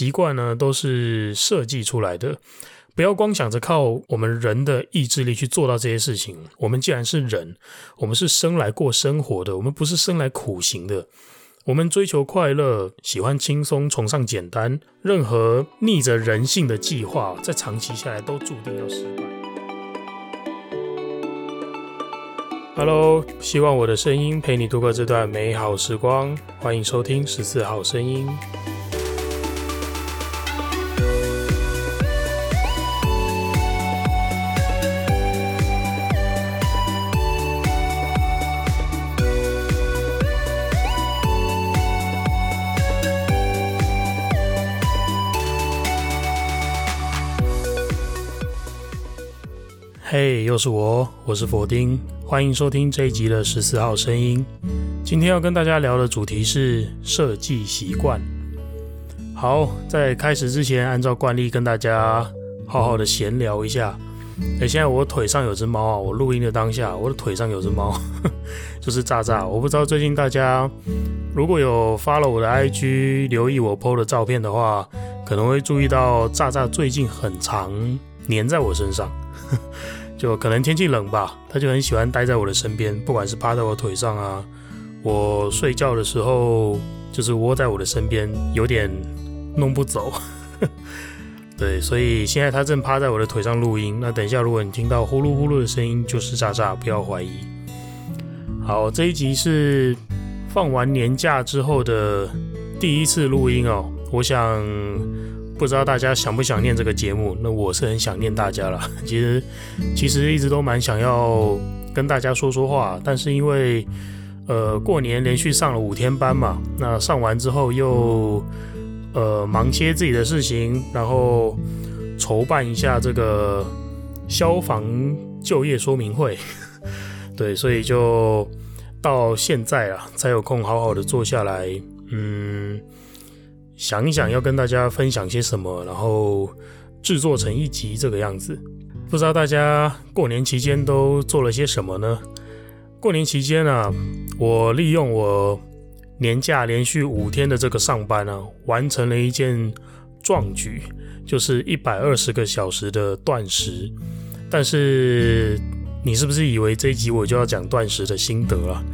习惯呢，都是设计出来的。不要光想着靠我们人的意志力去做到这些事情。我们既然是人，我们是生来过生活的，我们不是生来苦行的。我们追求快乐，喜欢轻松，崇尚简单。任何逆着人性的计划，在长期下来都注定要失败。Hello，希望我的声音陪你度过这段美好时光。欢迎收听十四号声音。嘿又是我，我是佛丁，欢迎收听这一集的十四号声音。今天要跟大家聊的主题是设计习惯。好，在开始之前，按照惯例跟大家好好的闲聊一下。哎，现在我腿上有只猫啊，我录音的当下，我的腿上有只猫，就是炸炸。我不知道最近大家如果有发了我的 IG，留意我 PO 的照片的话，可能会注意到炸炸最近很常黏在我身上。就可能天气冷吧，他就很喜欢待在我的身边，不管是趴在我腿上啊，我睡觉的时候就是窝在我的身边，有点弄不走。对，所以现在他正趴在我的腿上录音。那等一下，如果你听到呼噜呼噜的声音，就是炸炸，不要怀疑。好，这一集是放完年假之后的第一次录音哦，我想。不知道大家想不想念这个节目？那我是很想念大家了。其实，其实一直都蛮想要跟大家说说话，但是因为呃过年连续上了五天班嘛，那上完之后又呃忙些自己的事情，然后筹办一下这个消防就业说明会，对，所以就到现在啊才有空好好的坐下来，嗯。想一想要跟大家分享些什么，然后制作成一集这个样子。不知道大家过年期间都做了些什么呢？过年期间啊，我利用我年假连续五天的这个上班啊，完成了一件壮举，就是一百二十个小时的断食。但是你是不是以为这一集我就要讲断食的心得啊？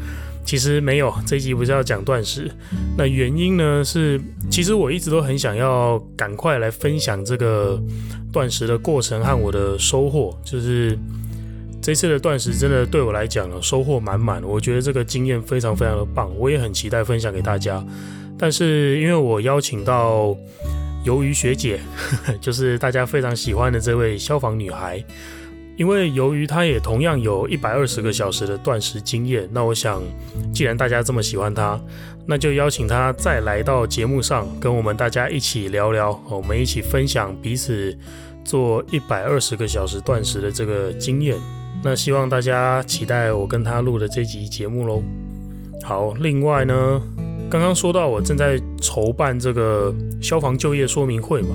其实没有，这一集不是要讲断食。那原因呢是，其实我一直都很想要赶快来分享这个断食的过程和我的收获。就是这次的断食真的对我来讲呢，收获满满。我觉得这个经验非常非常的棒，我也很期待分享给大家。但是因为我邀请到鱿鱼学姐，就是大家非常喜欢的这位消防女孩。因为由于他也同样有一百二十个小时的断食经验，那我想，既然大家这么喜欢他，那就邀请他再来到节目上，跟我们大家一起聊聊，我们一起分享彼此做一百二十个小时断食的这个经验。那希望大家期待我跟他录的这集节目喽。好，另外呢，刚刚说到我正在筹办这个消防就业说明会嘛，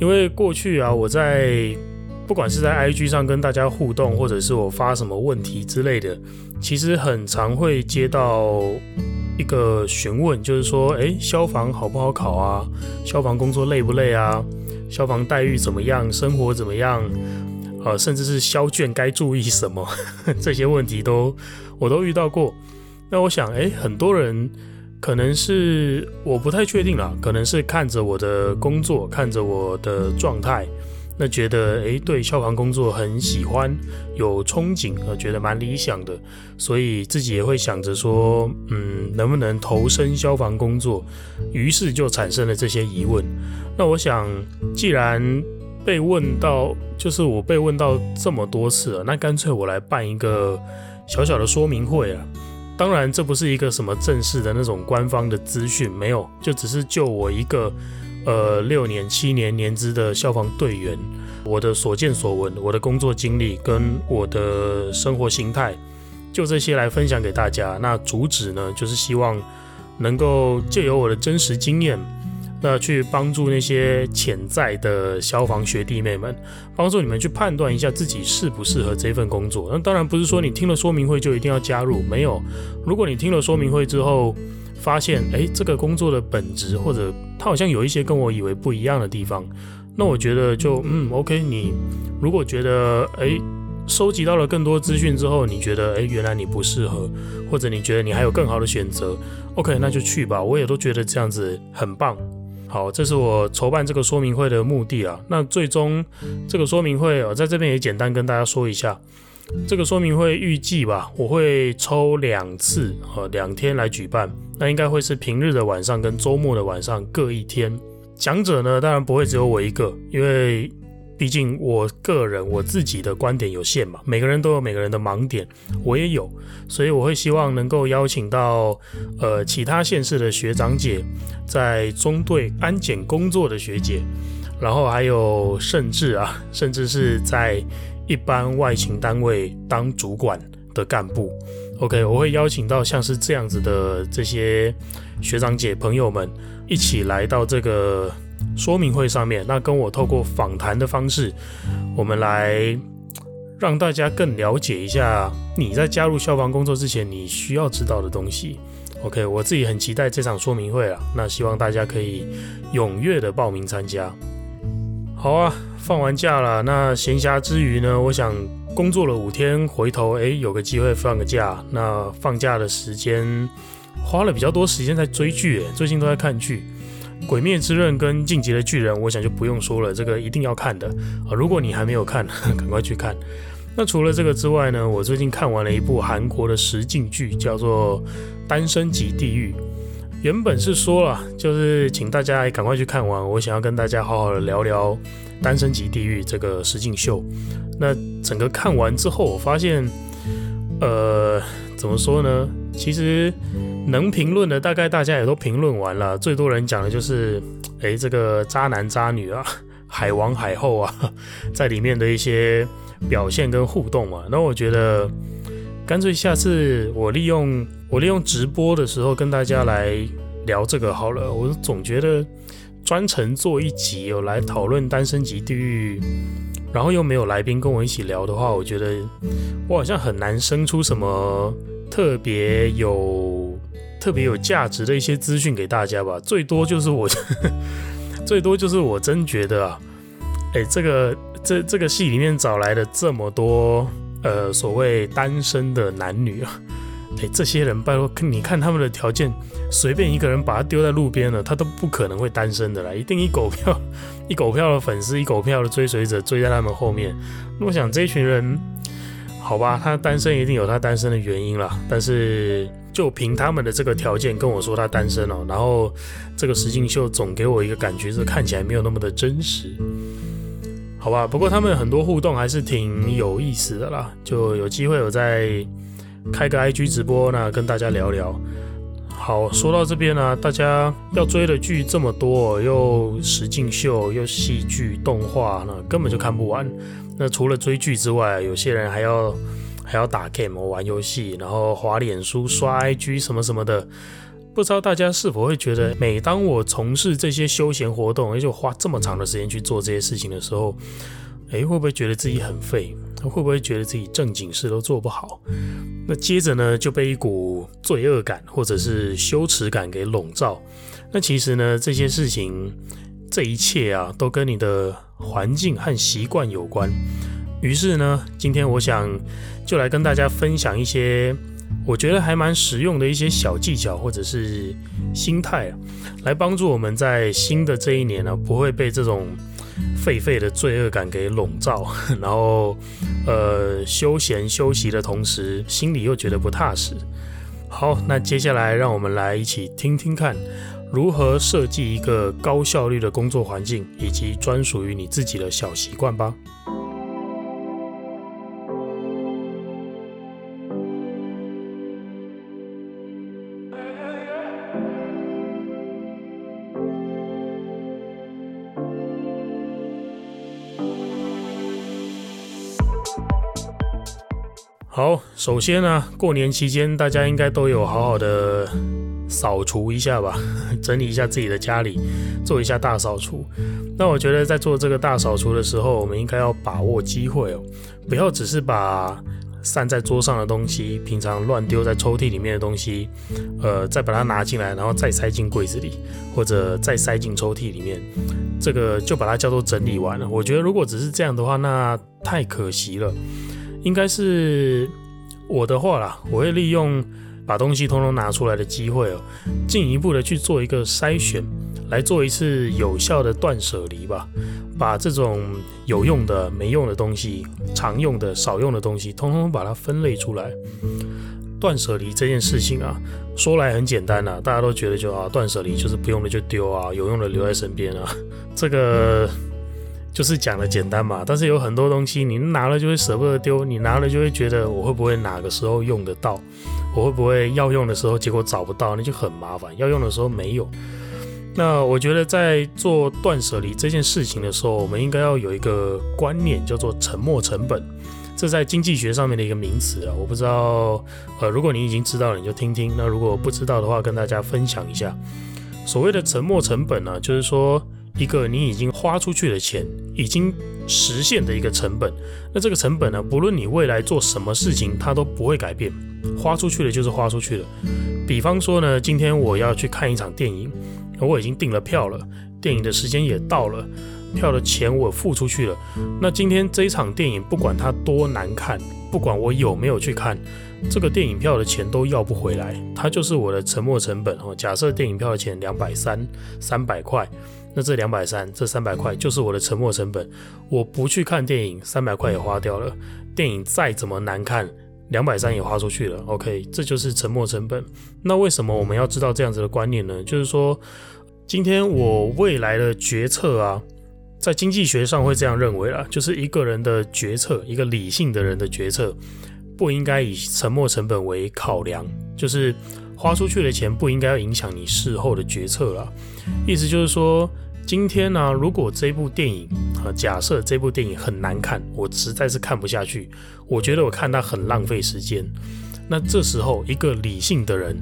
因为过去啊，我在。不管是在 IG 上跟大家互动，或者是我发什么问题之类的，其实很常会接到一个询问，就是说，诶，消防好不好考啊？消防工作累不累啊？消防待遇怎么样？生活怎么样？呃，甚至是消卷该注意什么？这些问题都我都遇到过。那我想，诶，很多人可能是我不太确定啦，可能是看着我的工作，看着我的状态。那觉得诶，对消防工作很喜欢，有憧憬，呃，觉得蛮理想的，所以自己也会想着说，嗯，能不能投身消防工作？于是就产生了这些疑问。那我想，既然被问到，就是我被问到这么多次了，那干脆我来办一个小小的说明会啊。当然，这不是一个什么正式的那种官方的资讯，没有，就只是就我一个。呃，六年、七年年资的消防队员，我的所见所闻，我的工作经历跟我的生活形态，就这些来分享给大家。那主旨呢，就是希望能够借由我的真实经验，那去帮助那些潜在的消防学弟妹们，帮助你们去判断一下自己适不适合这份工作。那当然不是说你听了说明会就一定要加入，没有。如果你听了说明会之后，发现，哎，这个工作的本质或者它好像有一些跟我以为不一样的地方，那我觉得就嗯，OK，你如果觉得哎，收集到了更多资讯之后，你觉得哎，原来你不适合，或者你觉得你还有更好的选择，OK，那就去吧。我也都觉得这样子很棒。好，这是我筹办这个说明会的目的啊。那最终这个说明会哦，在这边也简单跟大家说一下。这个说明会预计吧，我会抽两次，呃，两天来举办。那应该会是平日的晚上跟周末的晚上各一天。讲者呢，当然不会只有我一个，因为毕竟我个人我自己的观点有限嘛。每个人都有每个人的盲点，我也有，所以我会希望能够邀请到呃其他县市的学长姐，在中队安检工作的学姐，然后还有甚至啊，甚至是在。一般外勤单位当主管的干部，OK，我会邀请到像是这样子的这些学长姐朋友们一起来到这个说明会上面，那跟我透过访谈的方式，我们来让大家更了解一下你在加入消防工作之前你需要知道的东西。OK，我自己很期待这场说明会啊，那希望大家可以踊跃的报名参加。好啊，放完假了，那闲暇之余呢，我想工作了五天，回头诶有个机会放个假。那放假的时间花了比较多时间在追剧，诶最近都在看剧，《鬼灭之刃》跟《进击的巨人》，我想就不用说了，这个一定要看的 啊。如果你还没有看，赶快去看。那除了这个之外呢，我最近看完了一部韩国的实境剧，叫做《单身即地狱》。原本是说了，就是请大家赶快去看完。我想要跟大家好好的聊聊《单身即地狱》这个实境秀。那整个看完之后，我发现，呃，怎么说呢？其实能评论的大概大家也都评论完了。最多人讲的就是，诶，这个渣男渣女啊，海王海后啊，在里面的一些表现跟互动嘛。那我觉得。干脆下次我利用我利用直播的时候跟大家来聊这个好了。我总觉得专程做一集有来讨论《单身级地狱》，然后又没有来宾跟我一起聊的话，我觉得我好像很难生出什么特别有特别有价值的一些资讯给大家吧。最多就是我 最多就是我真觉得啊，哎，这个这这个戏里面找来的这么多。呃，所谓单身的男女啊，这些人拜托，你看他们的条件，随便一个人把他丢在路边了，他都不可能会单身的啦，一定一狗票，一狗票的粉丝，一狗票的追随者追在他们后面。我想这群人，好吧，他单身一定有他单身的原因啦，但是就凭他们的这个条件跟我说他单身哦，然后这个实境秀总给我一个感觉是看起来没有那么的真实。好吧，不过他们很多互动还是挺有意思的啦，就有机会我再开个 IG 直播，呢跟大家聊聊。好，说到这边呢、大家要追的剧这么多，又实境秀，又戏剧、动画，那根本就看不完。那除了追剧之外，有些人还要还要打 game 玩游戏，然后滑脸书、刷 IG 什么什么的。不知道大家是否会觉得，每当我从事这些休闲活动，而且花这么长的时间去做这些事情的时候，诶，会不会觉得自己很废？会不会觉得自己正经事都做不好？那接着呢，就被一股罪恶感或者是羞耻感给笼罩。那其实呢，这些事情，这一切啊，都跟你的环境和习惯有关。于是呢，今天我想就来跟大家分享一些。我觉得还蛮实用的一些小技巧或者是心态啊，来帮助我们在新的这一年呢，不会被这种废废的罪恶感给笼罩，然后呃休闲休息的同时，心里又觉得不踏实。好，那接下来让我们来一起听听看，如何设计一个高效率的工作环境，以及专属于你自己的小习惯吧。好，首先呢、过年期间大家应该都有好好的扫除一下吧，整理一下自己的家里，做一下大扫除。那我觉得在做这个大扫除的时候，我们应该要把握机会哦，不要只是把散在桌上的东西，平常乱丢在抽屉里面的东西，呃，再把它拿进来，然后再塞进柜子里，或者再塞进抽屉里面，这个就把它叫做整理完了。我觉得如果只是这样的话，那太可惜了。应该是我的话啦，我会利用把东西通通拿出来的机会哦，进一步的去做一个筛选，来做一次有效的断舍离吧。把这种有用的、没用的东西、常用的、少用的东西，通通把它分类出来。断舍离这件事情啊，说来很简单啊，大家都觉得就啊，断舍离就是不用的就丢啊，有用的留在身边啊。这个就是讲的简单嘛。但是有很多东西，你拿了就会舍不得丢，你拿了就会觉得我会不会哪个时候用得到，我会不会要用的时候结果找不到，那就很麻烦。要用的时候没有。那我觉得在做断舍离这件事情的时候，我们应该要有一个观念，叫做沉没成本。这在经济学上面的一个名词啊，我不知道，呃，如果你已经知道了，你就听听；那如果不知道的话，跟大家分享一下。所谓的沉没成本呢，就是说一个你已经花出去的钱，已经实现的一个成本。那这个成本呢，不论你未来做什么事情，它都不会改变。花出去的就是花出去的。比方说呢，今天我要去看一场电影。我已经订了票了，电影的时间也到了，票的钱我付出去了。那今天这一场电影，不管它多难看，不管我有没有去看，这个电影票的钱都要不回来，它就是我的沉没成本哦。假设电影票的钱两百三，三百块，那这两百三，这三百块就是我的沉没成本。我不去看电影，三百块也花掉了。电影再怎么难看，两百三也花出去了，OK，这就是沉没成本。那为什么我们要知道这样子的观念呢？就是说，今天我未来的决策啊，在经济学上会这样认为啦，就是一个人的决策，一个理性的人的决策，不应该以沉没成本为考量，就是花出去的钱不应该影响你事后的决策啦。意思就是说。今天呢、如果这部电影啊，假设这部电影很难看，我实在是看不下去，我觉得我看它很浪费时间。那这时候，一个理性的人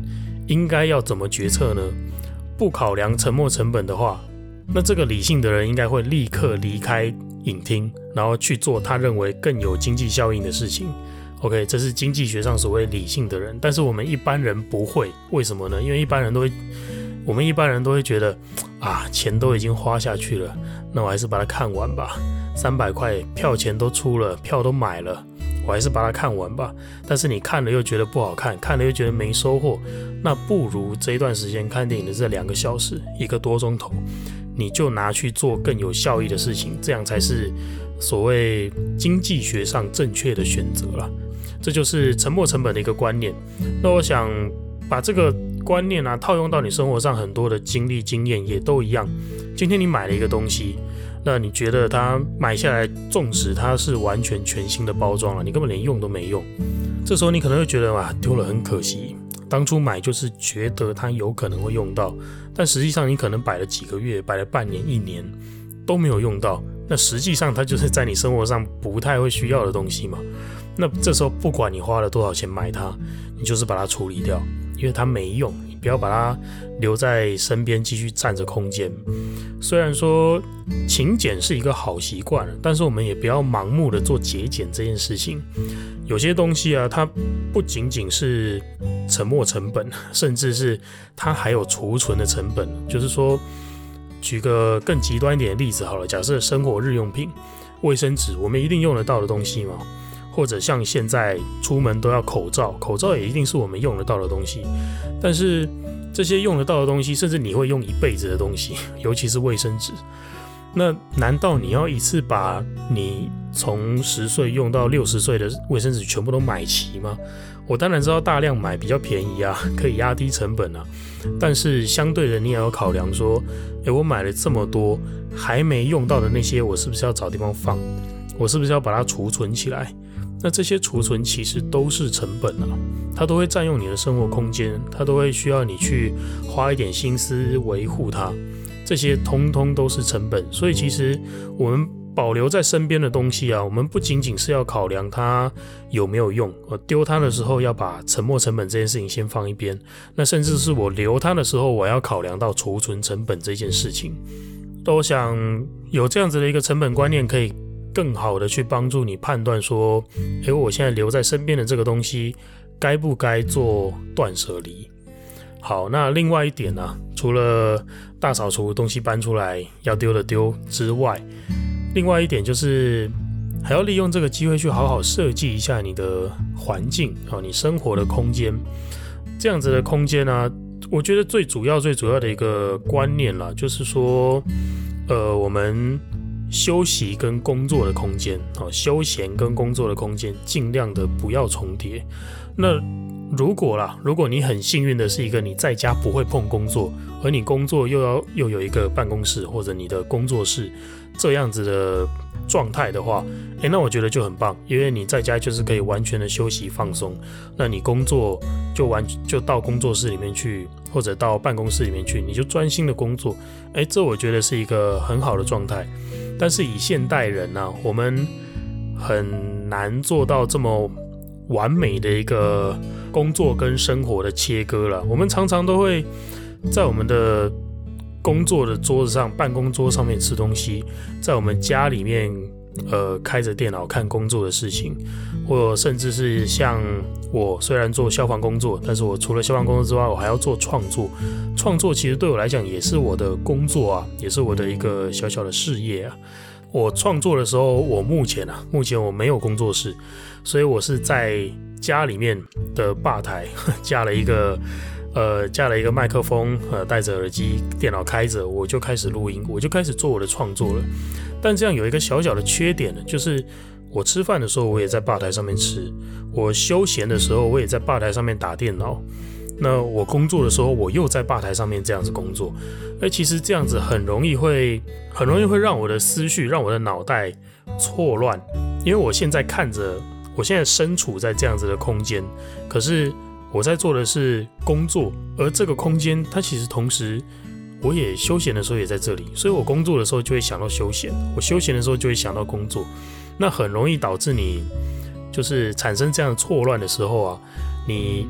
应该要怎么决策呢？不考量沉没成本的话，那这个理性的人应该会立刻离开影厅，然后去做他认为更有经济效应的事情。OK，这是经济学上所谓理性的人，但是我们一般人不会，为什么呢？因为一般人都会。我们一般人都会觉得，啊，钱都已经花下去了，那我还是把它看完吧。三百块票钱都出了，票都买了，我还是把它看完吧。但是你看了又觉得不好看，看了又觉得没收获，那不如这一段时间看电影的这两个小时，一个多钟头，你就拿去做更有效益的事情，这样才是所谓经济学上正确的选择了。这就是沉没成本的一个观念。那我想把这个。观念啊，套用到你生活上，很多的经历经验也都一样。今天你买了一个东西，那你觉得它买下来，纵使它是完全全新的包装了，你根本连用都没用。这时候你可能会觉得哇，丢了很可惜。当初买就是觉得它有可能会用到，但实际上你可能摆了几个月，摆了半年、一年都没有用到。那实际上它就是在你生活上不太会需要的东西嘛。那这时候不管你花了多少钱买它，你就是把它处理掉。因为它没用，不要把它留在身边继续占着空间。虽然说勤俭是一个好习惯，但是我们也不要盲目的做节俭这件事情。有些东西啊，它不仅仅是沉没成本，甚至是它还有储存的成本。就是说，举个更极端一点的例子好了，假设生活日用品，卫生纸，我们一定用得到的东西嘛。或者像现在出门都要口罩，口罩也一定是我们用得到的东西。但是这些用得到的东西，甚至你会用一辈子的东西，尤其是卫生纸。那难道你要一次把你从十岁用到六十岁的卫生纸全部都买齐吗？我当然知道大量买比较便宜啊，可以压低成本啊。但是相对的，你也要考量说，诶，我买了这么多还没用到的那些，我是不是要找地方放？我是不是要把它储存起来？那这些储存其实都是成本啊，它都会占用你的生活空间，它都会需要你去花一点心思维护它，这些通通都是成本。所以其实我们保留在身边的东西啊，我们不仅仅是要考量它有没有用，我丢它的时候要把沉没成本这件事情先放一边，那甚至是我留它的时候，我要考量到储存成本这件事情。都想有这样子的一个成本观念可以。更好的去帮助你判断说，诶，我现在留在身边的这个东西，该不该做断舍离？好，那另外一点呢、除了大扫除东西搬出来要丢的丢之外，另外一点就是还要利用这个机会去好好设计一下你的环境啊，你生活的空间。这样子的空间呢、我觉得最主要、最主要的一个观念啦，就是说，呃，我们休息跟工作的空间哦，休闲跟工作的空间，尽量的不要重叠。那如果啦，如果你很幸运的是一个你在家不会碰工作，而你工作又要又有一个办公室或者你的工作室这样子的状态的话，诶，那我觉得就很棒，因为你在家就是可以完全的休息放松，那你工作就完就到工作室里面去，或者到办公室里面去，你就专心的工作，诶，这我觉得是一个很好的状态。但是以现代人呢、我们很难做到这么完美的一个。工作跟生活的切割了，我们常常都会在我们的工作的桌子上、办公桌上面吃东西，在我们家里面，呃，开着电脑看工作的事情，或甚至是像我虽然做消防工作，但是我除了消防工作之外，我还要做创作。创作其实对我来讲也是我的工作啊，也是我的一个小小的事业啊。我创作的时候，我目前啊，目前我没有工作室，所以我是在。家里面的吧台 架了一个，呃，架了一个麦克风，呃，戴着耳机，电脑开着，我就开始录音，我就开始做我的创作了。但这样有一个小小的缺点呢，就是我吃饭的时候我也在吧台上面吃，我休闲的时候我也在吧台上面打电脑，那我工作的时候我又在吧台上面这样子工作，哎，其实这样子很容易会，很容易会让我的思绪，让我的脑袋错乱，因为我现在看着。我现在身处在这样子的空间，可是我在做的是工作，而这个空间它其实同时，我也休闲的时候也在这里，所以我工作的时候就会想到休闲，我休闲的时候就会想到工作，那很容易导致你就是产生这样错乱的时候啊，你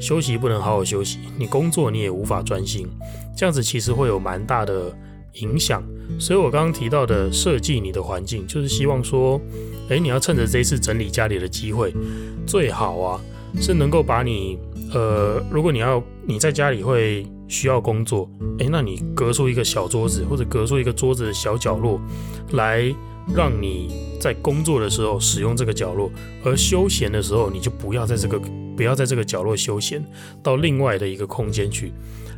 休息不能好好休息，你工作你也无法专心，这样子其实会有蛮大的影响，所以我刚刚提到的设计你的环境，就是希望说。诶，你要趁着这一次整理家里的机会，最好啊是能够把你呃，如果你要你在家里会需要工作，诶，那你隔出一个小桌子，或者隔出一个桌子的小角落，来让你在工作的时候使用这个角落，而休闲的时候你就不要在这个不要在这个角落休闲，到另外的一个空间去，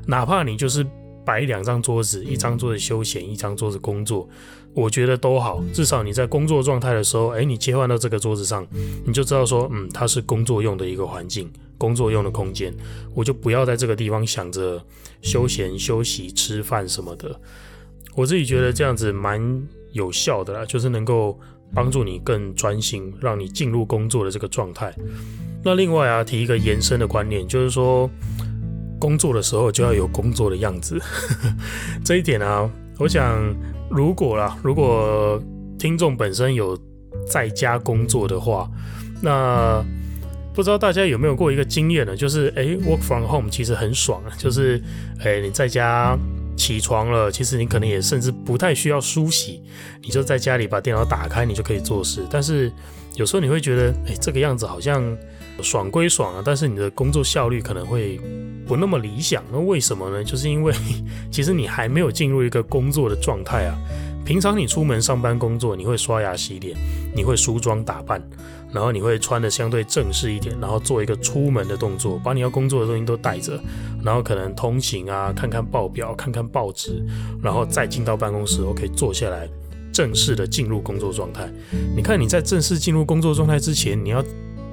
哪怕你就是。摆两张桌子，一张桌子休闲，一张桌子工作，我觉得都好。至少你在工作状态的时候，诶，你切换到这个桌子上，你就知道说，嗯，它是工作用的一个环境，工作用的空间。我就不要在这个地方想着休闲、休息、吃饭什么的。我自己觉得这样子蛮有效的啦，就是能够帮助你更专心，让你进入工作的这个状态。那另外啊，提一个延伸的观念，就是说。工作的时候就要有工作的样子，这一点啊，我想如果啦，如果听众本身有在家工作的话，那不知道大家有没有过一个经验呢？就是诶，work from home 其实很爽啊，就是诶，你在家起床了，其实你可能也甚至不太需要梳洗，你就在家里把电脑打开，你就可以做事。但是有时候你会觉得，哎，这个样子好像爽归爽啊，但是你的工作效率可能会。不那么理想，那为什么呢？就是因为其实你还没有进入一个工作的状态啊。平常你出门上班工作，你会刷牙洗脸，你会梳妆打扮，然后你会穿的相对正式一点，然后做一个出门的动作，把你要工作的东西都带着，然后可能通勤啊，看看报表，看看报纸，然后再进到办公室，OK，坐下来，正式的进入工作状态。你看你在正式进入工作状态之前，你要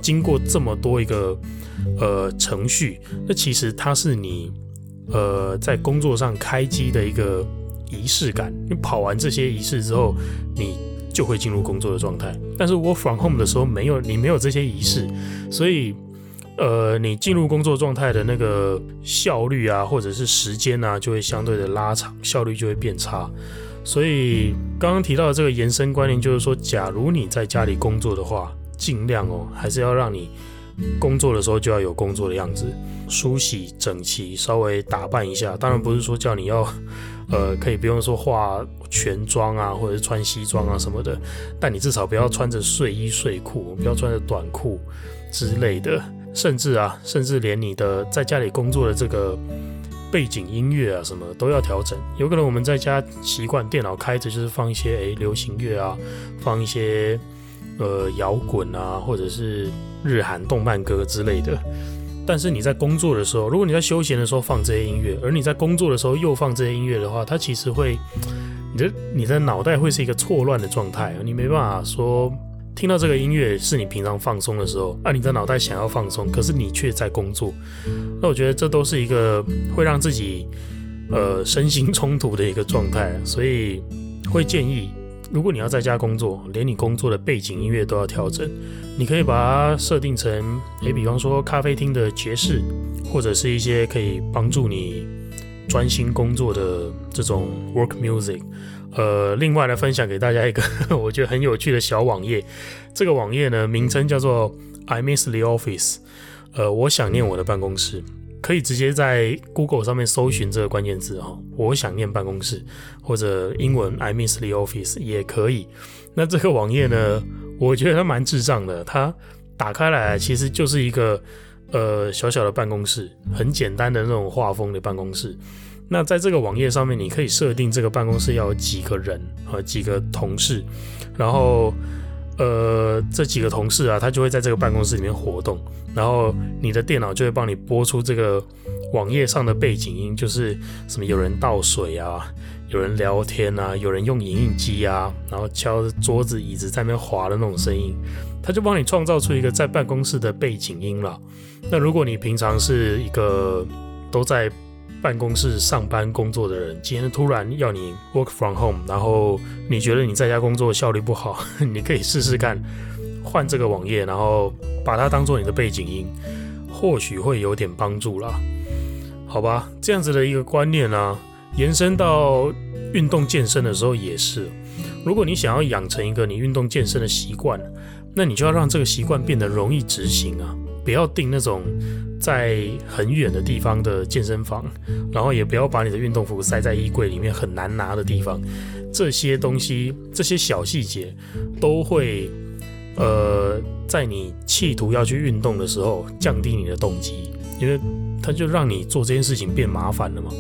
经过这么多一个。呃，程序，那其实它是你呃在工作上开机的一个仪式感。你跑完这些仪式之后，你就会进入工作的状态。但是 work from home 的时候没有，你没有这些仪式，所以呃，你进入工作状态的那个效率啊，或者是时间啊，就会相对的拉长，效率就会变差。所以刚刚提到的这个延伸观念，就是说，假如你在家里工作的话，尽量哦，还是要让你。工作的时候就要有工作的样子，梳洗整齐，稍微打扮一下。当然不是说叫你要呃，可以不用说化全妆啊，或者是穿西装啊什么的，但你至少不要穿着睡衣睡裤，不要穿着短裤之类的，甚至啊，甚至连你的在家里工作的这个背景音乐啊什么都要调整。有可能我们在家习惯电脑开着就是放一些诶、欸、流行乐啊，放一些呃摇滚啊，或者是日韩动漫歌之类的。但是你在工作的时候，如果你在休闲的时候放这些音乐，而你在工作的时候又放这些音乐的话，它其实会，你的你的脑袋会是一个错乱的状态，你没办法说听到这个音乐是你平常放松的时候，啊，你的脑袋想要放松，可是你却在工作，那我觉得这都是一个会让自己呃身心冲突的一个状态，所以会建议。如果你要在家工作，连你工作的背景音乐都要调整，你可以把它设定成，诶，比方说咖啡厅的爵士，或者是一些可以帮助你专心工作的这种 work music。呃，另外来分享给大家一个我觉得很有趣的小网页，这个网页呢，名称叫做 I miss the office，呃，我想念我的办公室。可以直接在 Google 上面搜寻这个关键字哈，我想念办公室，或者英文 I miss the office 也可以。那这个网页呢，我觉得它蛮智障的，它打开来其实就是一个呃小小的办公室，很简单的那种画风的办公室。那在这个网页上面，你可以设定这个办公室要有几个人和几个同事，然后。呃，这几个同事啊，他就会在这个办公室里面活动，然后你的电脑就会帮你播出这个网页上的背景音，就是什么有人倒水啊，有人聊天啊，有人用影印机啊，然后敲桌子椅子在那边滑的那种声音，他就帮你创造出一个在办公室的背景音了。那如果你平常是一个都在办公室上班工作的人，今天突然要你 work from home，然后你觉得你在家工作效率不好，你可以试试看换这个网页，然后把它当做你的背景音，或许会有点帮助啦。好吧，这样子的一个观念呢、延伸到运动健身的时候也是。如果你想要养成一个你运动健身的习惯，那你就要让这个习惯变得容易执行啊。不要定那种在很远的地方的健身房，然后也不要把你的运动服塞在衣柜里面很难拿的地方。这些东西，这些小细节都会，呃，在你企图要去运动的时候降低你的动机，因为它就让你做这件事情变麻烦了嘛。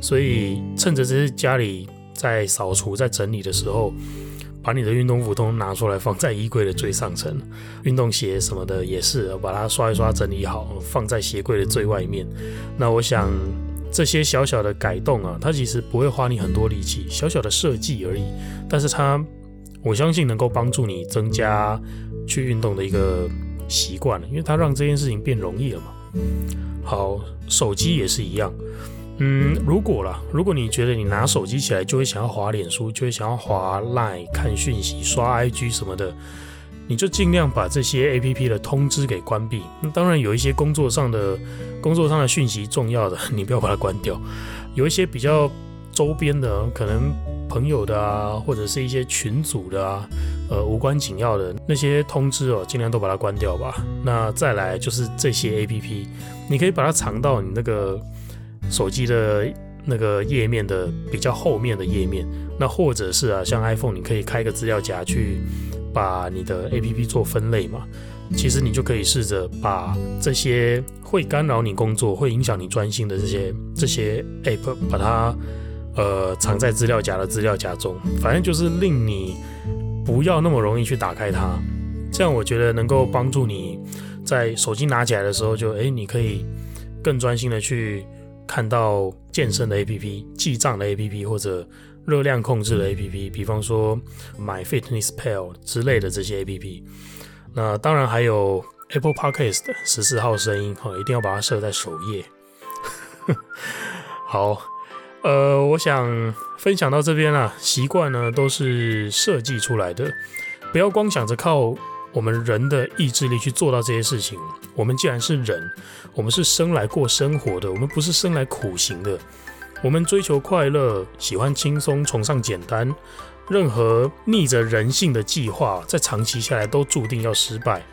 所以趁着这些家里在扫除、在整理的时候。把你的运动服都拿出来，放在衣柜的最上层。运动鞋什么的也是，把它刷一刷，整理好，放在鞋柜的最外面。那我想这些小小的改动啊，它其实不会花你很多力气，小小的设计而已。但是它，我相信能够帮助你增加去运动的一个习惯，因为它让这件事情变容易了嘛。好，手机也是一样。嗯，如果啦，如果你觉得你拿手机起来就会想要滑脸书，就会想要滑 Line 看讯息、刷 IG 什么的，你就尽量把这些 APP 的通知给关闭。那当然有一些工作上的、工作上的讯息重要的，你不要把它关掉。有一些比较周边的，可能朋友的啊，或者是一些群组的啊，呃，无关紧要的那些通知哦，尽量都把它关掉吧。那再来就是这些 APP，你可以把它藏到你那个。手机的那个页面的比较后面的页面，那或者是啊，像 iPhone，你可以开个资料夹去把你的 APP 做分类嘛。其实你就可以试着把这些会干扰你工作、会影响你专心的这些这些 App，把它呃藏在资料夹的资料夹中，反正就是令你不要那么容易去打开它。这样我觉得能够帮助你在手机拿起来的时候就，就诶，你可以更专心的去。看到健身的 APP、记账的 APP 或者热量控制的 APP，比方说 MyFitnessPal 之类的这些 APP。那当然还有 Apple Podcast 十四号声音哈，一定要把它设在首页。好，呃，我想分享到这边啦。习惯呢都是设计出来的，不要光想着靠。我们人的意志力去做到这些事情。我们既然是人，我们是生来过生活的，我们不是生来苦行的。我们追求快乐，喜欢轻松，崇尚简单。任何逆着人性的计划，在长期下来都注定要失败。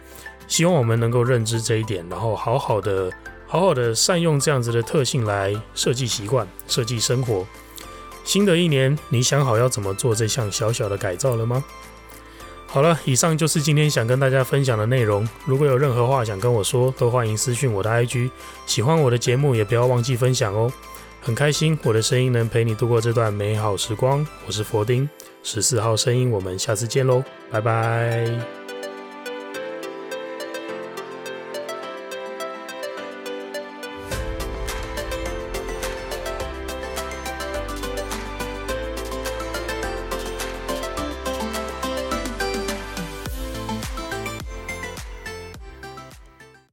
希望我们能够认知这一点，然后好好的、好好的善用这样子的特性来设计习惯、设计生活。新的一年，你想好要怎么做这项小小的改造了吗？好了，以上就是今天想跟大家分享的内容。如果有任何话想跟我说，都欢迎私讯我的 IG。喜欢我的节目，也不要忘记分享哦。很开心我的声音能陪你度过这段美好时光。我是佛丁，十四号声音，我们下次见喽，拜拜。